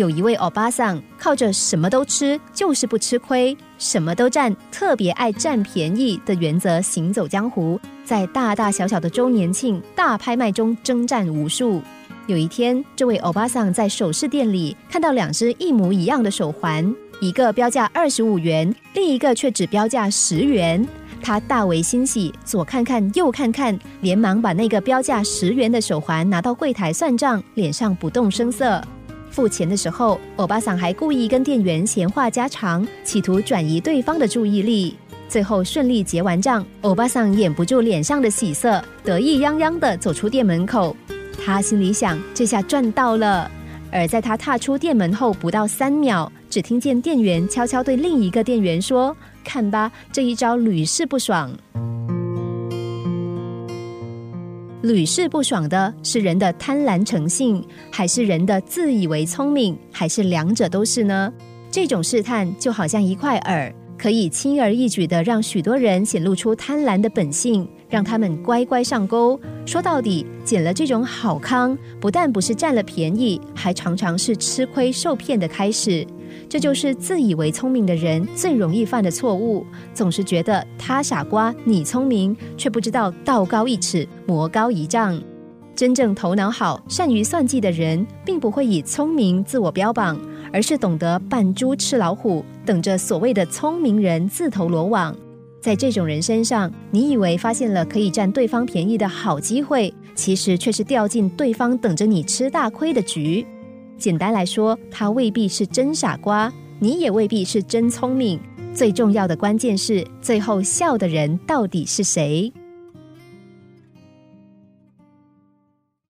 有一位欧巴桑，靠着什么都吃，就是不吃亏，什么都占，特别爱占便宜的原则行走江湖，在大大小小的周年庆大拍卖中征战无数。有一天，这位欧巴桑在首饰店里看到两只一模一样的手环，一个标价二十五元，另一个却只标价十元。他大为欣喜，左看看右看看，连忙把那个标价十元的手环拿到柜台算账，脸上不动声色。付钱的时候，欧巴桑还故意跟店员闲话家常，企图转移对方的注意力。最后顺利结完账，欧巴桑掩不住脸上的喜色，得意洋洋地走出店门口。他心里想：这下赚到了。而在他踏出店门后不到三秒，只听见店员悄悄对另一个店员说。看吧，这一招屡试不爽。屡试不爽的是人的贪婪成性，还是人的自以为聪明，还是两者都是呢？这种试探就好像一块饵，可以轻而易举的让许多人显露出贪婪的本性，让他们乖乖上钩。说到底，捡了这种好康，不但不是占了便宜，还常常是吃亏受骗的开始。这就是自以为聪明的人最容易犯的错误，总是觉得他傻瓜，你聪明，却不知道道高一尺，魔高一丈。真正头脑好、善于算计的人，并不会以聪明自我标榜，而是懂得扮猪吃老虎，等着所谓的聪明人自投罗网。在这种人身上，你以为发现了可以占对方便宜的好机会，其实却是掉进对方等着你吃大亏的局。简单来说，他未必是真傻瓜，你也未必是真聪明。最重要的关键是，最后笑的人到底是谁？